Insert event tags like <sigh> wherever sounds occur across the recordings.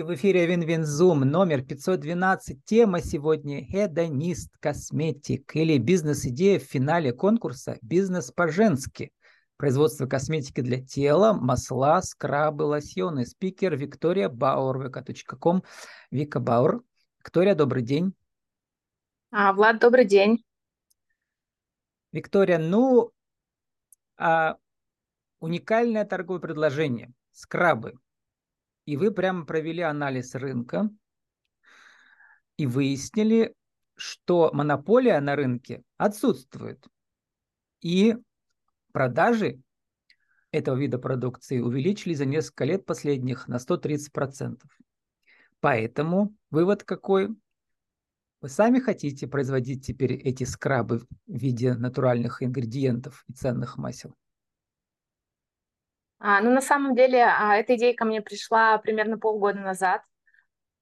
И в эфире WinWinZoom номер 512. Тема сегодня «Hedonist cosmetic» или бизнес-идея в финале конкурса «Бизнес по-женски». Производство косметики для тела, масла, скрабы, лосьоны. Спикер Виктория Бауэр, vk.com. Вика Бауэр. Виктория, добрый день. А, Влад, добрый день. Виктория, ну, а, уникальное торговое предложение. Скрабы – и вы прямо провели анализ рынка и выяснили, что монополия на рынке отсутствует. И продажи этого вида продукции увеличились за несколько лет последних на 130%. Поэтому вывод какой? Вы сами хотите производить теперь эти скрабы в виде натуральных ингредиентов и ценных масел? А, ну, на самом деле, а, эта идея ко мне пришла примерно полгода назад,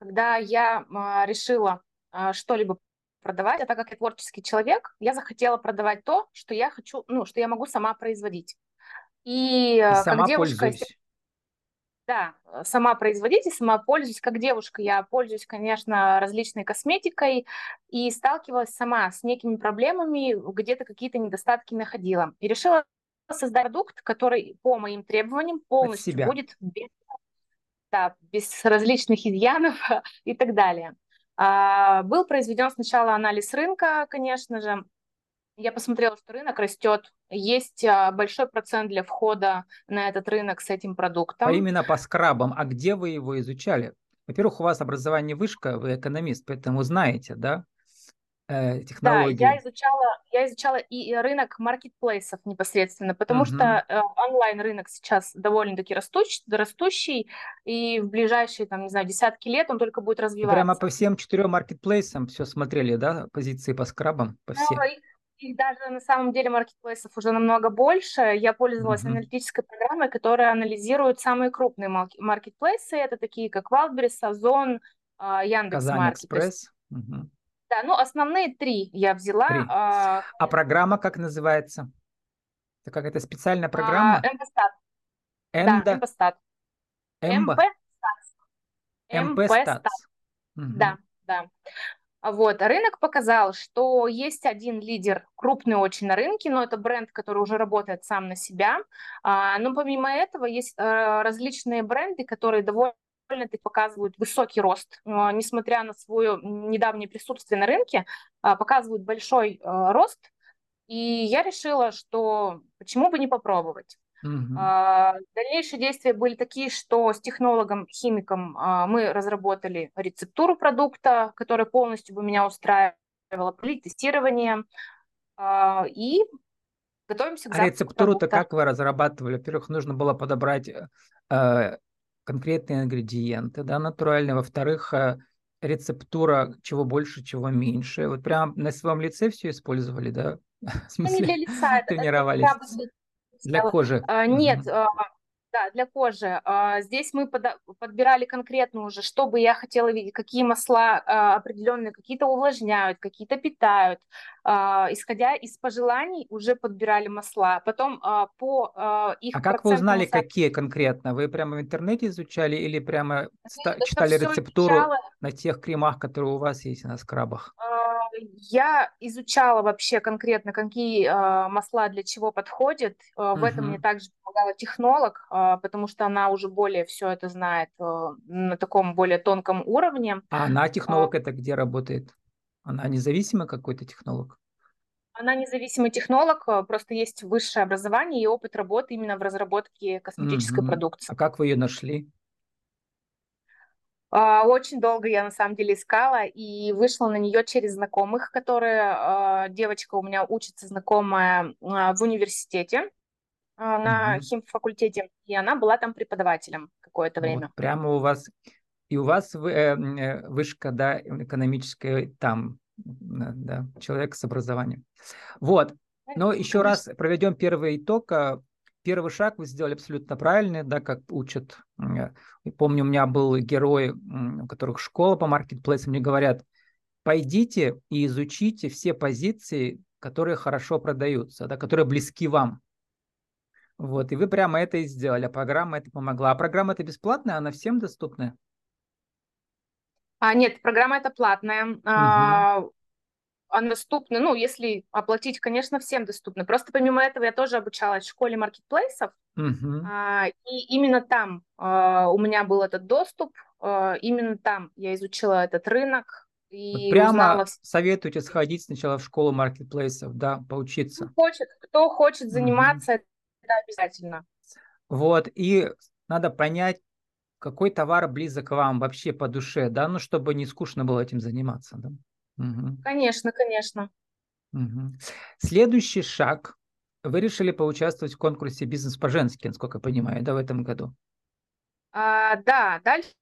когда я а, решила а, что-либо продавать, а так как я творческий человек, я захотела продавать то, что я хочу, ну, что я могу сама производить. И, и а, сама как девушка, пользуюсь. да, сама производить и сама пользуюсь. Как девушка я пользуюсь, конечно, различной косметикой и сталкивалась сама с некими проблемами, где-то какие-то недостатки находила. И решила создать продукт, который по моим требованиям полностью будет без, да, без различных изъянов <laughs> и так далее. А, был произведен сначала анализ рынка, конечно же. Я посмотрела, что рынок растет. Есть а, большой процент для входа на этот рынок с этим продуктом. А именно по скрабам. А где вы его изучали? Во-первых, у вас образование вышка, вы экономист, поэтому знаете, да? Э, технологии. Да, я изучала, я изучала и рынок маркетплейсов непосредственно, потому uh-huh. что э, онлайн-рынок сейчас довольно-таки растущий, растущий, и в ближайшие, там, не знаю, десятки лет он только будет развиваться. Прямо по всем четырем маркетплейсам все смотрели, да, позиции по скрабам, по всем? Их, их даже на самом деле маркетплейсов уже намного больше. Я пользовалась uh-huh. аналитической программой, которая анализирует самые крупные маркетплейсы. Это такие, как Wildberries, Озон, Яндекс.Маркет. Казань Экспресс. Да, ну основные три я взяла. Три. А, а программа как называется? Это какая-то специальная программа? А, Эмбостат. Энда... Да, Эмбостат. Эмбо... Эмбостат. Да, да. Вот, рынок показал, что есть один лидер, крупный очень на рынке, но это бренд, который уже работает сам на себя. А, но помимо этого есть а, различные бренды, которые довольно довольно-таки показывают высокий рост, а, несмотря на свое недавнее присутствие на рынке, а, показывают большой а, рост. И я решила, что почему бы не попробовать. Угу. Дальнейшие действия были такие, что с технологом, химиком мы разработали рецептуру продукта, которая полностью бы меня устраивала, провели тестирование и готовимся к А рецептуру-то как вы разрабатывали? Во-первых, нужно было подобрать э, конкретные ингредиенты, да, натуральные. Во-вторых, э, рецептура чего больше, чего меньше. Вот прям на своем лице все использовали, да? <laughs> В смысле, не для лица, тренировались. Это, для кожи. А, нет, угу. Да, для кожи. А, здесь мы подбирали конкретно уже, что бы я хотела видеть, какие масла а, определенные, какие-то увлажняют, какие-то питают. А, исходя из пожеланий уже подбирали масла. Потом по их А как вы узнали, какие конкретно? Вы прямо в интернете изучали или прямо читали рецептуру изучала. на тех кремах, которые у вас есть на скрабах? Я изучала вообще конкретно, какие э, масла для чего подходят. Э, в этом мне также помогала технолог, э, потому что она уже более все это знает на таком более тонком уровне. А она технолог это где работает? Она независимый какой-то технолог? Она независимый технолог, просто есть высшее образование и опыт работы именно в разработке косметической угу. продукции. А как вы ее нашли? А, очень долго я на самом деле искала и вышла на нее через знакомых, которые а, девочка у меня учится знакомая а, в университете на угу. химфакультете, и она была там преподавателем какое-то время. Вот, прямо у вас и у вас э, э, вышка, да, экономическая там, да, человек с образованием. Вот. Но еще раз проведем первый итог первый шаг вы сделали абсолютно правильный, да, как учат. Помню, у меня был герой, у которых школа по маркетплейсам, мне говорят, пойдите и изучите все позиции, которые хорошо продаются, да, которые близки вам. Вот, и вы прямо это и сделали, а программа это помогла. А программа это бесплатная, она всем доступная? А, нет, программа это платная. Угу. А, она доступна, ну, если оплатить, конечно, всем доступна. Просто помимо этого я тоже обучалась в школе маркетплейсов, угу. а, и именно там а, у меня был этот доступ, а, именно там я изучила этот рынок, и вот прямо узнала... советуете сходить сначала в школу маркетплейсов, да, поучиться. Кто хочет, кто хочет заниматься, угу. это обязательно. Вот, и надо понять, какой товар близок к вам вообще по душе, да, ну, чтобы не скучно было этим заниматься, да. Угу. Конечно, конечно. Угу. Следующий шаг. Вы решили поучаствовать в конкурсе «Бизнес по-женски», насколько я понимаю, да, в этом году? А, да, дальше,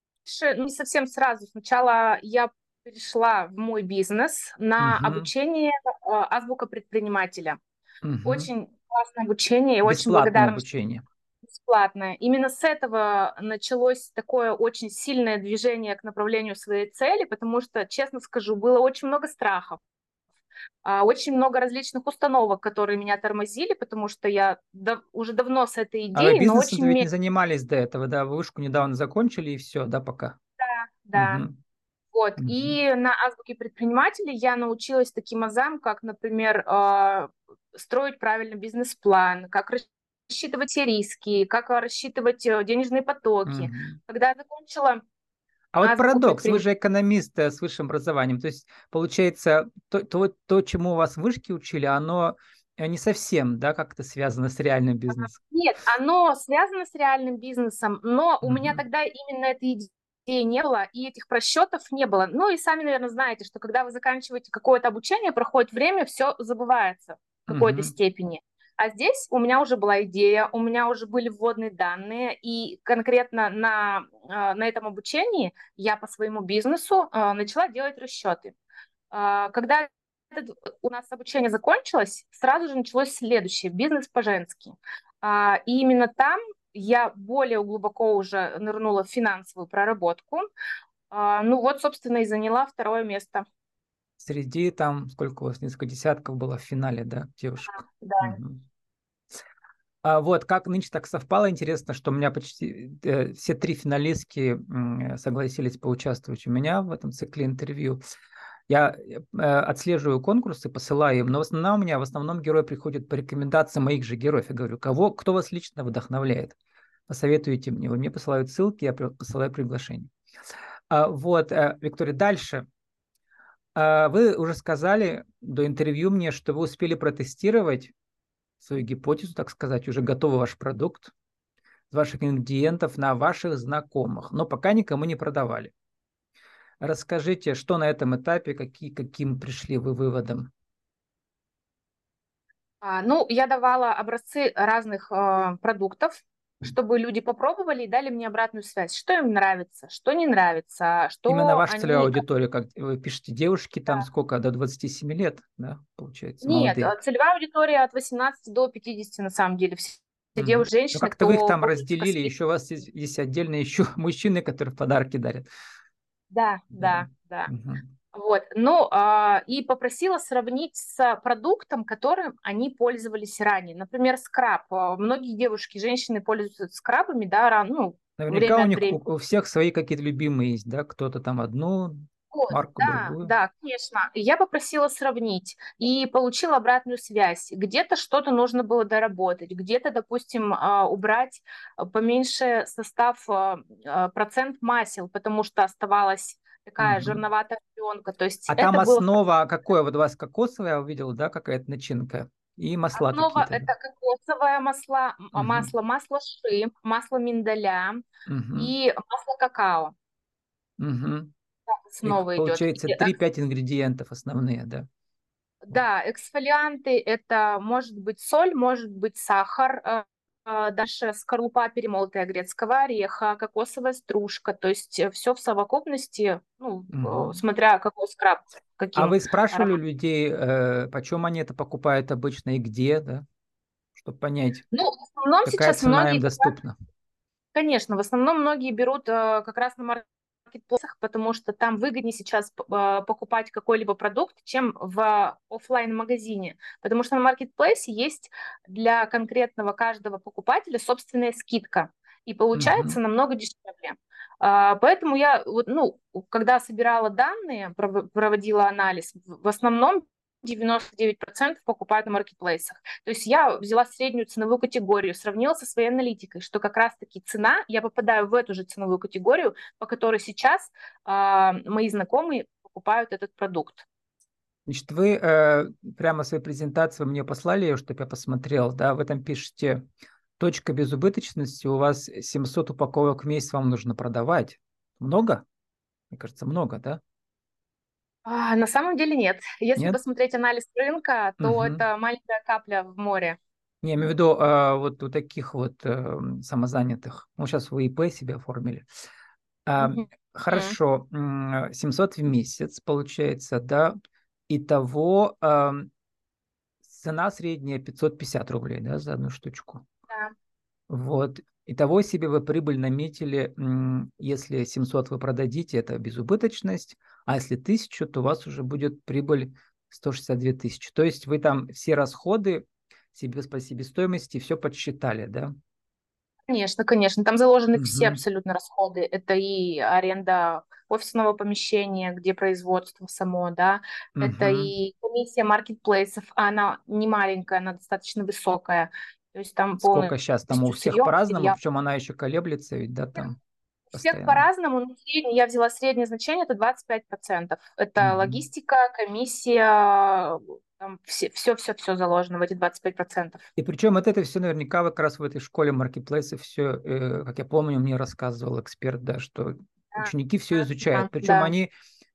ну, не совсем сразу. Сначала я перешла в мой бизнес на угу. обучение а, азбука предпринимателя. Угу. Очень классное обучение и очень благодарна. обучение. Бесплатное. Именно с этого началось такое очень сильное движение к направлению своей цели, потому что, честно скажу, было очень много страхов. А, очень много различных установок, которые меня тормозили, потому что я дав- уже давно с этой идеей, а вы бизнесом но очень... ведь не занимались до этого, да? Вы вышку недавно закончили и все, да, пока? Да, да. Угу. Вот. Mm-hmm. И на азбуке предпринимателей я научилась таким азам, как, например, э, строить правильный бизнес-план, как рассчитывать все риски, как рассчитывать э, денежные потоки. Mm-hmm. Когда я закончила а вот парадокс, вы же экономист с высшим образованием, то есть получается то, то, то чему вас в вышке учили, оно э, не совсем, да, как-то связано с реальным бизнесом? Нет, оно связано с реальным бизнесом, но у меня тогда именно эта идея не было, и этих просчетов не было. Ну и сами, наверное, знаете, что когда вы заканчиваете какое-то обучение, проходит время, все забывается в какой-то mm-hmm. степени. А здесь у меня уже была идея, у меня уже были вводные данные, и конкретно на, а, на этом обучении я по своему бизнесу а, начала делать расчеты. А, когда у нас обучение закончилось, сразу же началось следующее, бизнес по-женски. И именно там я более глубоко уже нырнула в финансовую проработку. Ну вот, собственно, и заняла второе место. Среди там, сколько у вас, несколько десятков было в финале, да, девушек? Да. Угу. А вот как нынче так совпало, интересно, что у меня почти э, все три финалистки э, согласились поучаствовать у меня в этом цикле интервью. Я э, отслеживаю конкурсы, посылаю им, но в основном у меня в основном герои приходят по рекомендациям моих же героев. Я говорю, кого, кто вас лично вдохновляет? Посоветуйте мне. Вы мне посылают ссылки, я посылаю приглашение. А, вот, э, Виктория, дальше. А, вы уже сказали до интервью мне, что вы успели протестировать свою гипотезу, так сказать, уже готовый ваш продукт, ваших ингредиентов на ваших знакомых, но пока никому не продавали. Расскажите, что на этом этапе, какие, каким пришли вы выводом? А, ну, я давала образцы разных э, продуктов, чтобы люди попробовали и дали мне обратную связь, что им нравится, что не нравится, что Именно ваша они... целевая аудитория, как вы пишете, девушки там да. сколько, до 27 лет, да, получается? Нет, молодые. целевая аудитория от 18 до 50 на самом деле, все mm. девушки, ну, женщины. Ну, как-то вы их там разделили, еще у вас есть, есть отдельно еще <laughs> мужчины, которые подарки дарят. Да, да, да. Угу. Вот, ну, а, и попросила сравнить с продуктом, которым они пользовались ранее. Например, скраб. А, многие девушки, женщины пользуются скрабами, да, ну, Наверняка у них у, у всех свои какие-то любимые есть, да, кто-то там одну вот, марку да, другую. Да, конечно. Я попросила сравнить и получила обратную связь. Где-то что-то нужно было доработать, где-то, допустим, а, убрать поменьше состав процент масел, потому что оставалось такая угу. жирноватая пленка. То есть а там основа было... какое? Вот у вас кокосовая, я увидела, да, какая-то начинка? И масла Основа какие-то. это кокосовое масло, угу. масло, масло ши, масло миндаля угу. и масло какао. Угу. Основа Их, идет. Получается 3-5 ингредиентов основные, да? Да, эксфолианты это может быть соль, может быть сахар, э, а, дальше скорлупа перемолотая грецкого ореха, кокосовая стружка, то есть э, все в совокупности, ну, угу. смотря какой скраб. Каким а вы спрашивали аромат. людей, э, почем они это покупают обычно и где, да? Чтобы понять, ну, в основном какая сейчас цена многие, им доступна. Конечно, в основном многие берут э, как раз на маркете маркетплейсах, потому что там выгоднее сейчас а, покупать какой-либо продукт, чем в офлайн магазине потому что на маркетплейсе есть для конкретного каждого покупателя собственная скидка, и получается mm-hmm. намного дешевле. А, поэтому я, ну, когда собирала данные, проводила анализ, в основном 99% покупают на маркетплейсах. То есть я взяла среднюю ценовую категорию, сравнила со своей аналитикой, что как раз-таки цена, я попадаю в эту же ценовую категорию, по которой сейчас э, мои знакомые покупают этот продукт. Значит, вы э, прямо своей презентации мне послали чтобы я посмотрел, да, в этом пишете, точка безубыточности, у вас 700 упаковок в месяц вам нужно продавать. Много? Мне кажется, много, да? А, на самом деле нет. Если нет? посмотреть анализ рынка, то угу. это маленькая капля в море. Не, я имею в виду а, вот у таких вот а, самозанятых. Ну, сейчас вы ИП себе оформили. А, угу. Хорошо, 700 в месяц получается, да? Итого а, цена средняя 550 рублей, да, за одну штучку? Да. Вот. Итого себе вы прибыль наметили, если 700 вы продадите, это безубыточность, а если 1000, то у вас уже будет прибыль 162 тысячи. То есть вы там все расходы себе по себестоимости все подсчитали, да? Конечно, конечно. Там заложены угу. все абсолютно расходы. Это и аренда офисного помещения, где производство само, да. Угу. Это и комиссия маркетплейсов. Она не маленькая, она достаточно высокая. То есть там Сколько сейчас? Там у всех по-разному, причем она еще колеблется, ведь, да, там? Всех по-разному, но средний, я взяла среднее значение, это 25%. Это mm-hmm. логистика, комиссия, там все, все, все, все заложено в эти 25%. И причем вот это все наверняка как раз в этой школе маркетплейса все, э, как я помню, мне рассказывал эксперт, да, что да, ученики все изучают. Да, причем да. они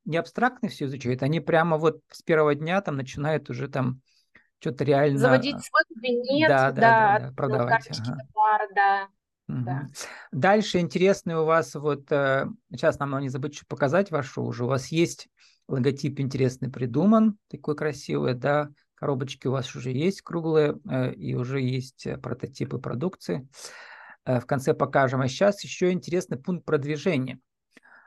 не абстрактно все изучают, они прямо вот с первого дня там начинают уже там что-то реально... Заводить свой кабинет, да, да, да, да, да продавать. Ага. Товар, да. Да. Дальше интересный у вас вот, э, сейчас нам надо не забыть что показать вашу уже, у вас есть логотип интересный придуман, такой красивый, да, коробочки у вас уже есть круглые, э, и уже есть э, прототипы продукции. В конце покажем. А сейчас еще интересный пункт продвижения.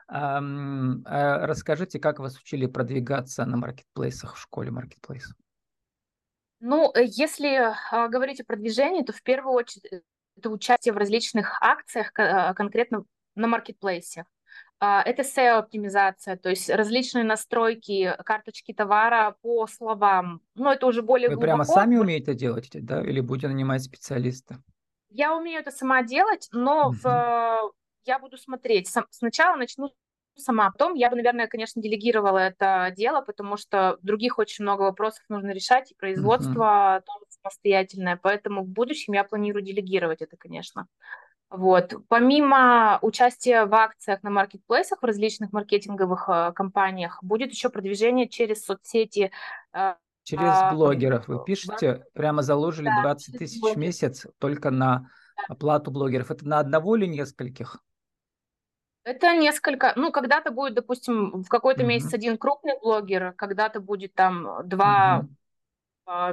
Расскажите, как вас учили продвигаться на маркетплейсах в школе маркетплейсов? Ну, если а, говорить о продвижении, то в первую очередь это участие в различных акциях, а, конкретно на маркетплейсе. А, это SEO-оптимизация, то есть различные настройки карточки товара по словам. Но это уже более Вы глубоко. прямо сами умеете делать, да? Или будете нанимать специалиста? Я умею это сама делать, но угу. в, я буду смотреть. Сначала начну сама. Потом я бы, наверное, конечно, делегировала это дело, потому что других очень много вопросов нужно решать, и производство uh-huh. тоже самостоятельное, поэтому в будущем я планирую делегировать это, конечно. Вот. Помимо участия в акциях на маркетплейсах, в различных маркетинговых э, компаниях, будет еще продвижение через соцсети. Э, через а, блогеров вы пишете, прямо заложили да, 20 тысяч в месяц только на оплату блогеров. Это на одного или нескольких? Это несколько, ну, когда-то будет, допустим, в какой-то mm-hmm. месяц один крупный блогер, когда-то будет там два mm-hmm.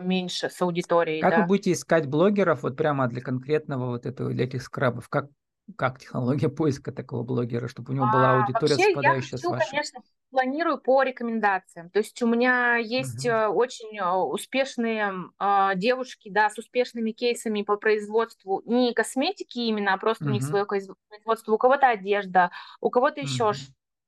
Меньше с аудиторией. Как да. вы будете искать блогеров вот прямо для конкретного вот этого, для этих скрабов? Как как технология <laughs> поиска такого блогера, чтобы у него была а, аудитория, вообще совпадающая я хочу, с вашей? конечно, планирую по рекомендациям. То есть у меня есть uh-huh. очень э, успешные э, девушки, да, с успешными кейсами по производству не косметики именно, а просто uh-huh. у них свое производство. У кого-то одежда, у кого-то uh-huh. еще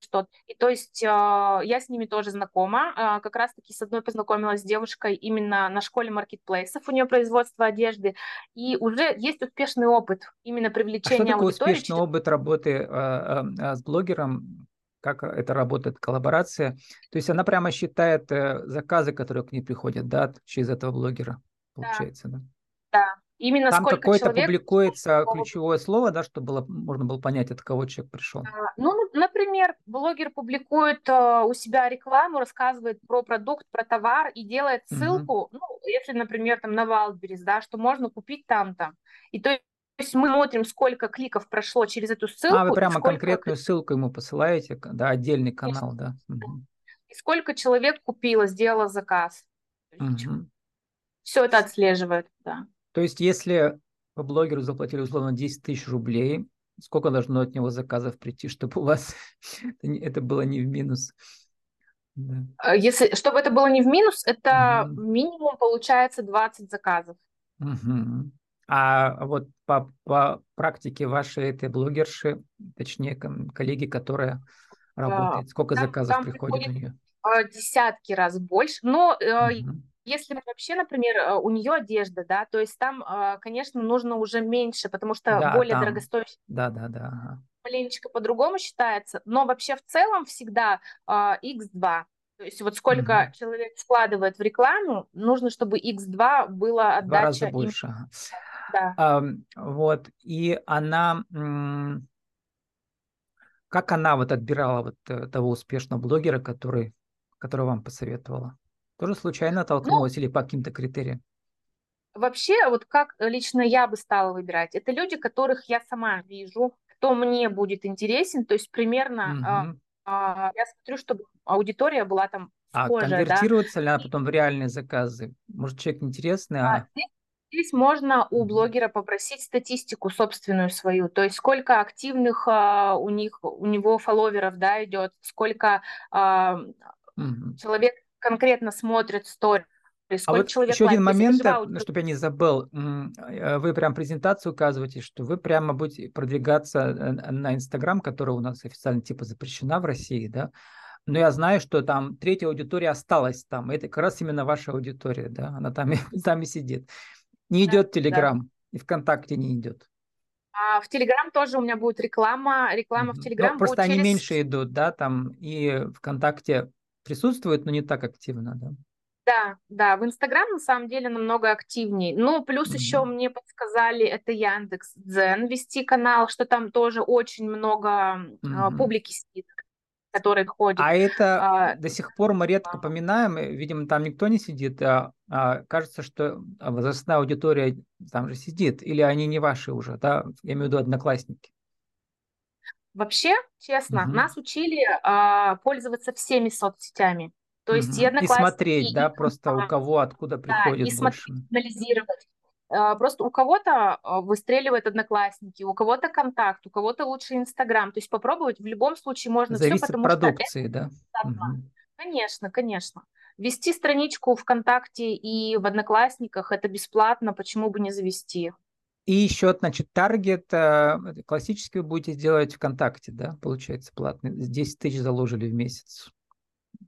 что-то. И то есть э, я с ними тоже знакома. Э, как раз-таки с одной познакомилась с девушкой именно на школе маркетплейсов, у нее производство одежды. И уже есть успешный опыт именно привлечения а что такое успешный опыт работы э, э, с блогером? Как это работает, коллаборация? То есть она прямо считает э, заказы, которые к ней приходят, да, через этого блогера, получается, да? Да, да. Именно Там какое-то публикуется ключевое слово, да, чтобы было, можно было понять, от кого человек пришел. А, ну, например, блогер публикует э, у себя рекламу, рассказывает про продукт, про товар и делает ссылку, угу. ну, если, например, там на Wildberries, да, что можно купить там-то. И то есть мы смотрим, сколько кликов прошло через эту ссылку. А, вы прямо сколько... конкретную ссылку ему посылаете, да, отдельный канал, Конечно. да. Угу. И сколько человек купило, сделало заказ. Угу. Все это отслеживает, да. То есть, если по блогеру заплатили условно 10 тысяч рублей, сколько должно от него заказов прийти, чтобы у вас <laughs> это было не в минус? Да. А если, чтобы это было не в минус, это угу. минимум получается 20 заказов. Угу. А вот по, по практике вашей этой блогерши, точнее, коллеги, которая работает, сколько там, заказов там приходит у нее? А, десятки раз больше. Но угу. Если вообще, например, э, у нее одежда, да, то есть там, а, конечно, нужно уже меньше, потому что да, более там. дорогостоящая. Да, да, да. Ага. Маленечко по-другому считается, но вообще в целом всегда x2. То есть вот сколько угу. человек вкладывает в рекламу, нужно, чтобы x2 было отдача. Два раза больше. Им... Да. А, вот, и она, как она вот отбирала вот э, того успешного блогера, который, который вам посоветовала? Тоже случайно ну толкнулась ну, или по каким-то критериям? Вообще, вот как лично я бы стала выбирать, это люди, которых я сама вижу, кто мне будет интересен, то есть примерно угу. а, я смотрю, чтобы аудитория была там а схожая. А конвертируется да? ли она потом в реальные заказы? Может, человек интересный, а... а Здесь можно у блогера попросить статистику собственную свою, то есть сколько активных а, у них у него фолловеров, да, идет, сколько а, угу. человек конкретно смотрит стори. А вот еще один момент, чтобы я не забыл, э, вы прям презентацию указываете, что вы прямо будете продвигаться э, на Инстаграм, которая у нас официально типа запрещена в России, да? Но я знаю, что там третья аудитория осталась там. Это как раз именно ваша аудитория, да? Она там, <laughs> там и сидит. Не идет да, Телеграм, да. и ВКонтакте не идет. А в Телеграм тоже у меня будет реклама. Реклама в Телеграм ну, Просто они через... меньше идут, да, там и ВКонтакте присутствует, но не так активно, да. Да, да, в Инстаграм на самом деле намного активнее. Ну, плюс mm еще мне подсказали, это Яндекс Дзен вести канал, что там тоже очень много mm публики сидит который ходит. А это а, до сих пор мы редко поминаем, видимо, там никто не сидит. А, а, кажется, что возрастная аудитория там же сидит, или они не ваши уже, да? Я имею в виду одноклассники. Вообще, честно, угу. нас учили а, пользоваться всеми соцсетями. То есть угу. и, и смотреть, да, просто у кого откуда приходит да, и больше. смотреть, анализировать. А, просто у кого-то а, выстреливает одноклассники, у кого-то контакт, у кого-то лучше Инстаграм. То есть попробовать в любом случае можно Зависит все, потому продукции, что... да? Угу. Конечно, конечно. Вести страничку ВКонтакте и в Одноклассниках это бесплатно, почему бы не завести? И еще, значит, таргет э, классический вы будете делать ВКонтакте, да, получается, платный. 10 тысяч заложили в месяц.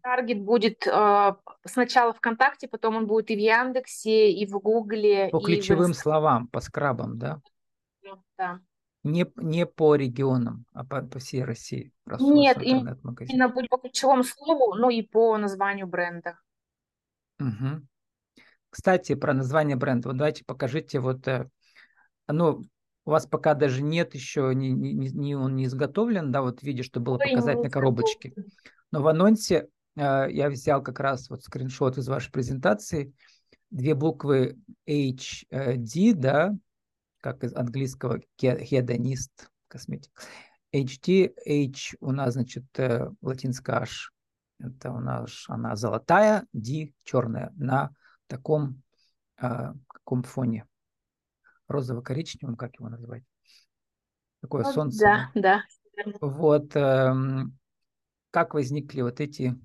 Таргет будет э, сначала ВКонтакте, потом он будет и в Яндексе, и в Гугле. По ключевым в... словам, по скрабам, да? Да. Не, не по регионам, а по, по всей России. Нет, именно будет по ключевому слову, ну и по названию бренда. Угу. Кстати, про название бренда. Вот давайте покажите вот, э, ну, у вас пока даже нет еще, не, не, не, он не изготовлен, да, вот в виде, что было показать на коробочке. Но в анонсе э, я взял как раз вот скриншот из вашей презентации, две буквы HD, да, как из английского хедонист, косметик. HD, H у нас, значит, э, латинская H, это у нас она золотая, D черная, на таком э, каком фоне? Розово-коричневом, как его назвать? Такое вот, солнце. Да, да. Вот, э, как возникли вот эти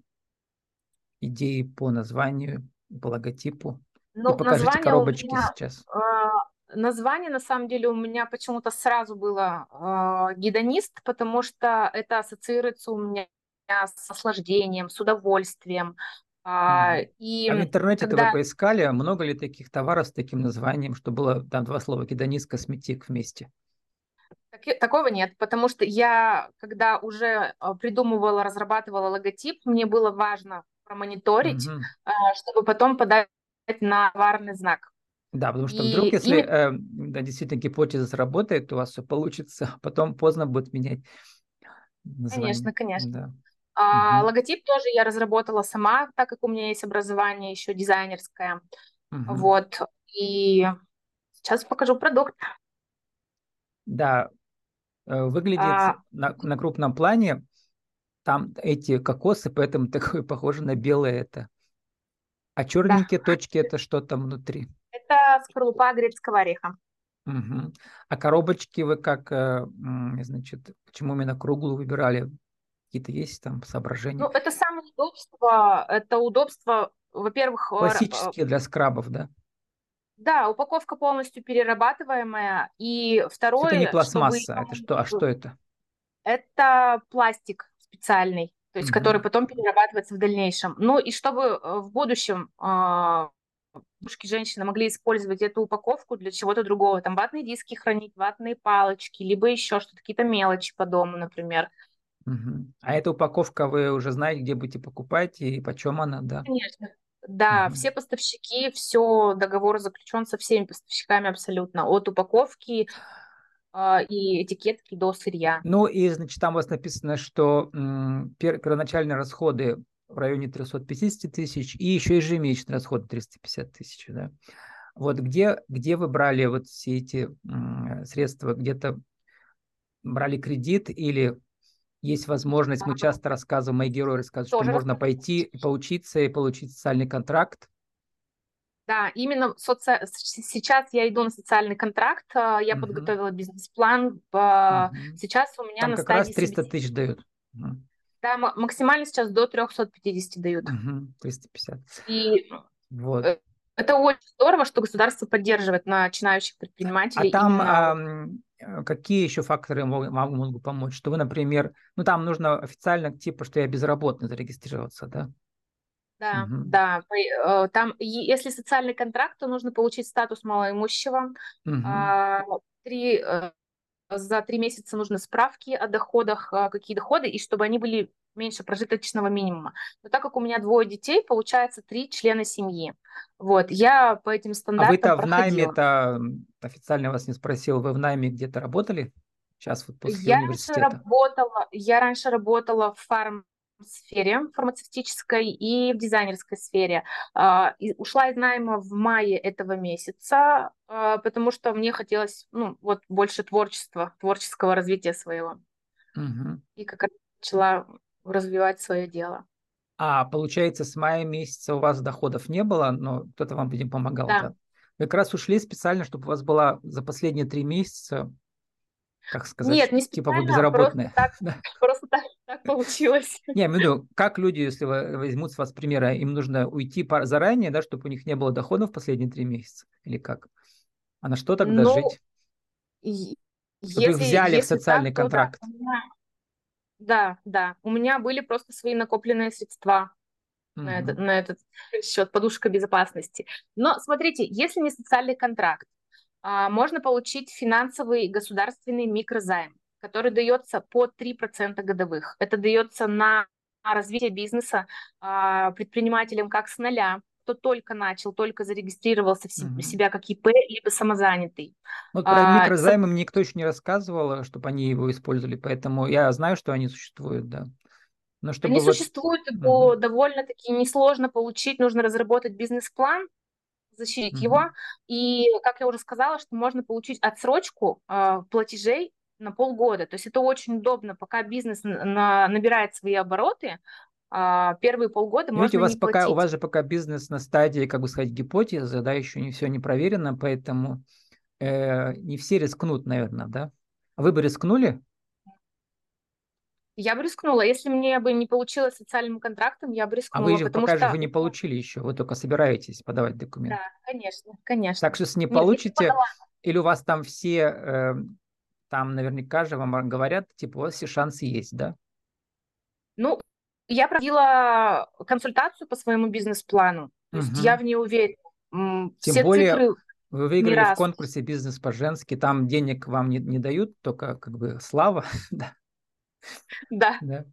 идеи по названию, по логотипу? Ну, И покажите коробочки меня, сейчас. Э, название, на самом деле, у меня почему-то сразу было э, гедонист, потому что это ассоциируется у меня с наслаждением, с удовольствием. А, и а в интернете когда... вы поискали, много ли таких товаров с таким названием, что было там два слова гедонист, косметик вместе? Так, такого нет, потому что я, когда уже а, придумывала, разрабатывала логотип, мне было важно промониторить, угу. чтобы потом подать на товарный знак. Да, потому что и, вдруг, если и... э, да, действительно гипотеза сработает, у вас все получится, <laughs> потом поздно будет менять название. Конечно, конечно. Да. А, угу. Логотип тоже я разработала сама, так как у меня есть образование еще дизайнерское. Угу. Вот. И сейчас покажу продукт. Да, Э, выглядит а... на, на крупном плане, там эти кокосы, поэтому <laughs> такое похоже на белое это. А черненькие да. точки это что там внутри? Это скорлупа грецкого ореха. Угу. А коробочки вы как, э, значит, почему именно круглую выбирали? Какие-то есть там соображения? Ну, это самое удобство. Это удобство, во-первых... Классические для скрабов, да? Да, упаковка полностью перерабатываемая. И второе... Это не пластмасса, чтобы... это что? А что это? Это пластик специальный, то есть угу. который потом перерабатывается в дальнейшем. Ну и чтобы э, в будущем э, девушки, женщины могли использовать эту упаковку для чего-то другого, там ватные диски хранить, ватные палочки, либо еще что-то, какие-то мелочи по дому, например. Угу. А эта упаковка вы уже знаете, где будете покупать и почем она, да? Конечно. Да, угу. все поставщики, все, договор заключен со всеми поставщиками абсолютно, от упаковки э, и этикетки до сырья. Ну и, значит, там у вас написано, что м, пер, первоначальные расходы в районе 350 тысяч и еще ежемесячные расходы 350 тысяч, да? Вот где, где вы брали вот все эти м, средства? Где-то брали кредит или есть возможность, мы часто рассказываем, мои герои рассказывают, что можно пойти поучиться и получить социальный контракт. Да, именно соци... сейчас я иду на социальный контракт, а, я угу. подготовила бизнес-план. Угу. Сейчас у меня Там на как раз 300 тысяч дают. Да, максимально сейчас до 350 дают. Угу, 350. И вот. Э, это очень здорово, что государство поддерживает начинающих предпринимателей. А там именно... а, какие еще факторы могут, могут помочь? Что вы, например, ну там нужно официально типа, что я безработный зарегистрироваться, да? Да, угу. да. Э, там, если социальный контракт, то нужно получить статус малоимущего. Угу. Три, э, за три месяца нужны справки о доходах, какие доходы, и чтобы они были меньше прожиточного минимума. Но так как у меня двое детей, получается три члена семьи. Вот, я по этим стандартам А вы-то в найме-то, официально вас не спросил, вы в найме где-то работали? Сейчас вот после я университета. Раньше работала, я раньше работала в фарм сфере фармацевтической и в дизайнерской сфере. Uh, и ушла из найма в мае этого месяца, uh, потому что мне хотелось ну, вот больше творчества, творческого развития своего. Угу. И как раз начала развивать свое дело. А получается, с мая месяца у вас доходов не было, но кто-то вам, видимо, помогал. Да. да? Вы как раз ушли специально, чтобы у вас была за последние три месяца, как сказать, Нет, не типа вы безработные. Просто так, <laughs> просто так, так получилось. Не, я имею в виду, как люди, если возьмут с вас примера, им нужно уйти заранее, да, чтобы у них не было доходов в последние три месяца? Или как? А на что тогда ну, жить? Чтобы если, их взяли в социальный так, контракт. Да, да, да. У меня были просто свои накопленные средства mm-hmm. на, этот, на этот счет, подушка безопасности. Но смотрите, если не социальный контракт, а, можно получить финансовый государственный микрозайм, который дается по 3% годовых. Это дается на развитие бизнеса а, предпринимателям как с нуля, кто только начал, только зарегистрировался в угу. себя как ИП, либо самозанятый. Вот про а, микрозаймы мне никто еще не рассказывал, чтобы они его использовали, поэтому я знаю, что они существуют, да. Но чтобы они вот... существуют, его угу. довольно-таки несложно получить, нужно разработать бизнес-план, защитить угу. его, и, как я уже сказала, что можно получить отсрочку э, платежей на полгода. То есть это очень удобно, пока бизнес на, набирает свои обороты, а, первые полгода можно у вас не пока, платить. У вас же пока бизнес на стадии, как бы сказать, гипотезы, да, еще не все не проверено, поэтому э, не все рискнут, наверное, да? Вы бы рискнули? Я бы рискнула. Если мне бы не получилось социальным контрактом, я бы рискнула. А вы же пока что... же вы не получили еще, вы только собираетесь подавать документы. Да, конечно, конечно. Так что если не Нет, получите, или у вас там все, э, там наверняка же вам говорят, типа, у вас все шансы есть, да? Ну, я проводила консультацию по своему бизнес-плану. То угу. есть я в ней уверена. Тем Все более цифры вы выиграли в конкурсе «Бизнес по-женски», там денег вам не, не дают, только как бы слава. <laughs> да. Да. да.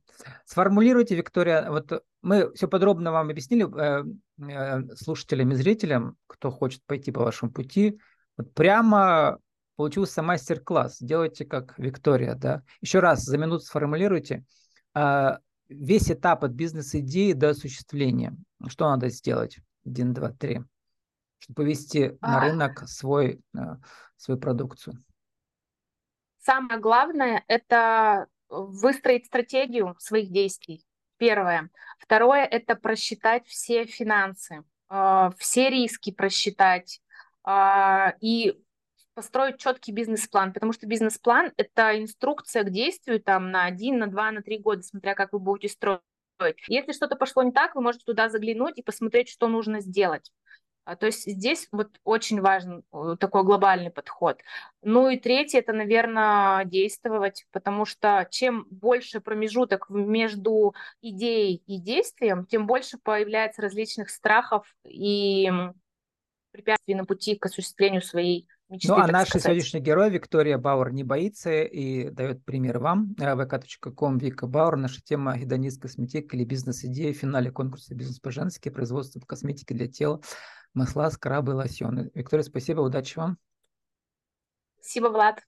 Сформулируйте, Виктория, вот мы все подробно вам объяснили, э, э, слушателям и зрителям, кто хочет пойти по вашему пути, вот прямо получился мастер-класс. Делайте как Виктория, да. Еще раз за минуту сформулируйте, а, весь этап от бизнес-идеи до осуществления. Что надо сделать? Один, два, три. Чтобы повести а... на рынок свой, э, свою продукцию. Самое главное – это выстроить стратегию своих действий. Первое. Второе – это просчитать все финансы, э, все риски просчитать а, и построить четкий бизнес-план, потому что бизнес-план – это инструкция к действию там на один, на два, на три года, смотря как вы будете строить. Если что-то пошло не так, вы можете туда заглянуть и посмотреть, что нужно сделать. А, то есть здесь вот очень важен э, такой глобальный подход. Ну и третье, это, наверное, действовать, потому что чем больше промежуток между идеей и действием, тем больше появляется различных страхов и препятствий на пути к осуществлению своей мечты. Ну, а наш сегодняшний герой Виктория Бауэр не боится и дает пример вам. vk.com Вика Бауэр. Наша тема гедонист косметика или бизнес-идея в финале конкурса «Бизнес по-женски» производство косметики для тела масла, скрабы, лосьоны. Виктория, спасибо, удачи вам. Спасибо, Влад.